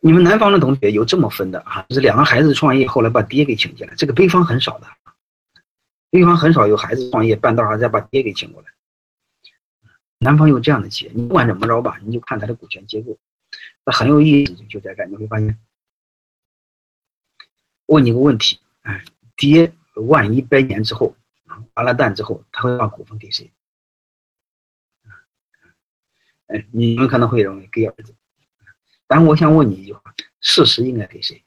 你们南方的同学有这么分的啊？就是两个孩子创业，后来把爹给请进来，这个北方很少的。北方很少有孩子创业半道儿再把爹给请过来。南方有这样的企业，你不管怎么着吧，你就看它的股权结构，那很有意思，就在这，你会发现。问你个问题，哎，爹万一百年之后完了蛋之后，他会把股份给谁？哎，你们可能会认为给儿子，但我想问你一句话：事实应该给谁？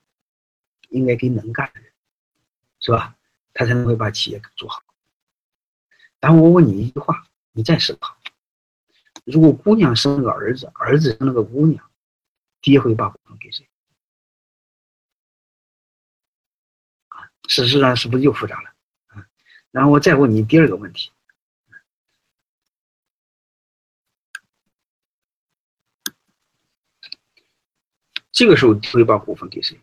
应该给能干的人，是吧？他才能会把企业做好。但我问你一句话，你再思考：如果姑娘生了个儿子，儿子生了个姑娘，爹会把股份给谁？啊，事实上是不是又复杂了？啊，然后我再问你第二个问题：这个时候会把股份给谁？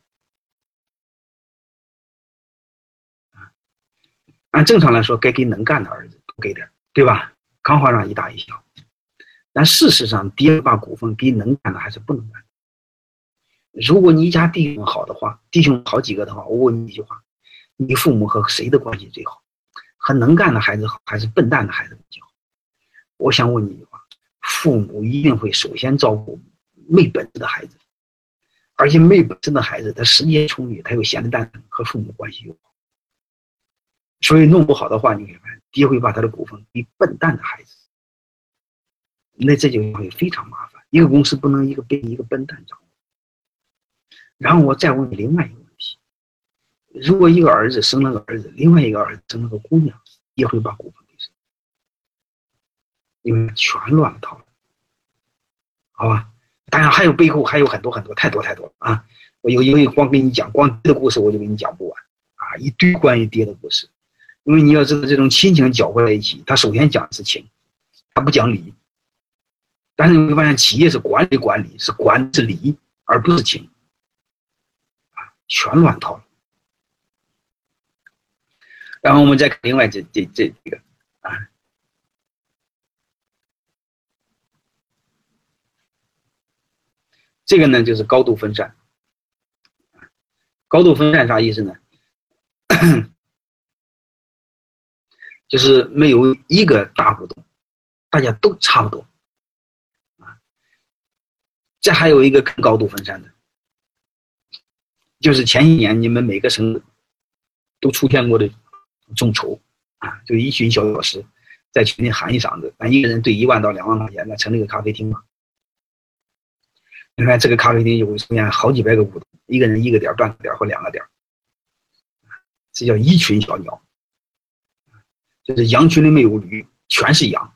按正常来说，该给能干的儿子多给点，对吧？刚好让一大一小。但事实上，爹把股份给能干的还是不能干。如果你一家弟兄好的话，弟兄好几个的话，我问你一句话：你父母和谁的关系最好？和能干的孩子好，还是笨蛋的孩子比较好？我想问你一句话：父母一定会首先照顾没本事的孩子，而且没本事的孩子他时间充裕，他又闲的蛋疼，和父母关系又好。所以弄不好的话，你看，爹会把他的股份给笨蛋的孩子，那这就会非常麻烦。一个公司不能一个被一个笨蛋掌握。然后我再问你另外一个问题：如果一个儿子生了个儿子，另外一个儿子生了个姑娘，也会把股份给谁？因为全乱套了，好吧？当然还有背后还有很多很多太多太多了啊！我有因为光跟你讲光爹的故事，我就给你讲不完啊，一堆关于爹的故事。因为你要知道，这种亲情搅和在一起，他首先讲的是情，他不讲理。但是你会发现，企业是管理管理，是管是理，而不是情，啊，全乱套了。然后我们再看另外这这这这个啊，这个呢就是高度分散。高度分散啥意思呢？就是没有一个大股东，大家都差不多，啊，这还有一个更高度分散的，就是前些年你们每个省都出现过的众筹，啊，就一群小老师在群里喊一嗓子，咱一个人兑一万到两万块钱，那成立个咖啡厅嘛。你看这个咖啡厅就会出现好几百个股东，一个人一个点、半个点或两个点，这叫一群小鸟。就是羊群里没有驴，全是羊，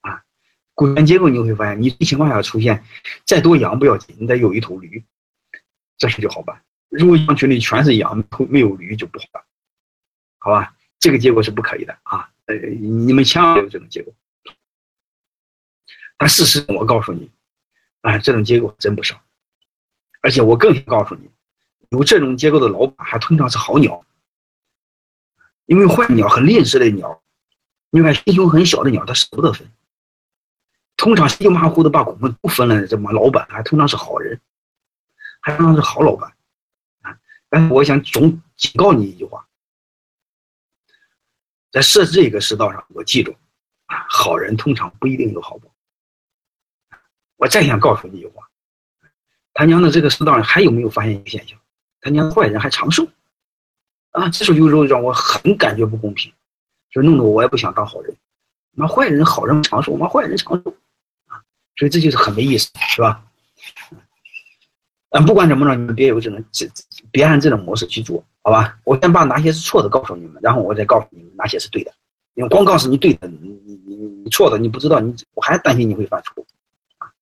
啊，股权结构你会发现，你情况下出现再多羊不要紧，你得有一头驴，这事就好办。如果羊群里全是羊，没有驴就不好办，好吧？这个结果是不可以的啊！呃，你们千万别有这种结果。但事实我告诉你，啊，这种结构真不少，而且我更想告诉你，有这种结构的老板还通常是好鸟。因为坏鸟很吝啬的鸟，你看心胸很小的鸟，它舍不得分。通常稀里马虎的把股份都分了，这么老板还通常是好人，还通常是好老板啊。但是我想总警告你一句话，在设置这个世道上，我记住啊，好人通常不一定有好报。我再想告诉你一句话，他娘的这个世道上还有没有发现一个现象？他娘坏人还长寿。啊，这时候让我很感觉不公平，就弄得我也不想当好人。那坏人好人长寿，我坏人长寿啊，所以这就是很没意思，是吧？嗯，不管怎么着，你们别有这种，别按这种模式去做，好吧？我先把哪些是错的告诉你们，然后我再告诉你们哪些是对的。因为光告诉你对的，你你你你错的，你不知道，你我还担心你会犯错。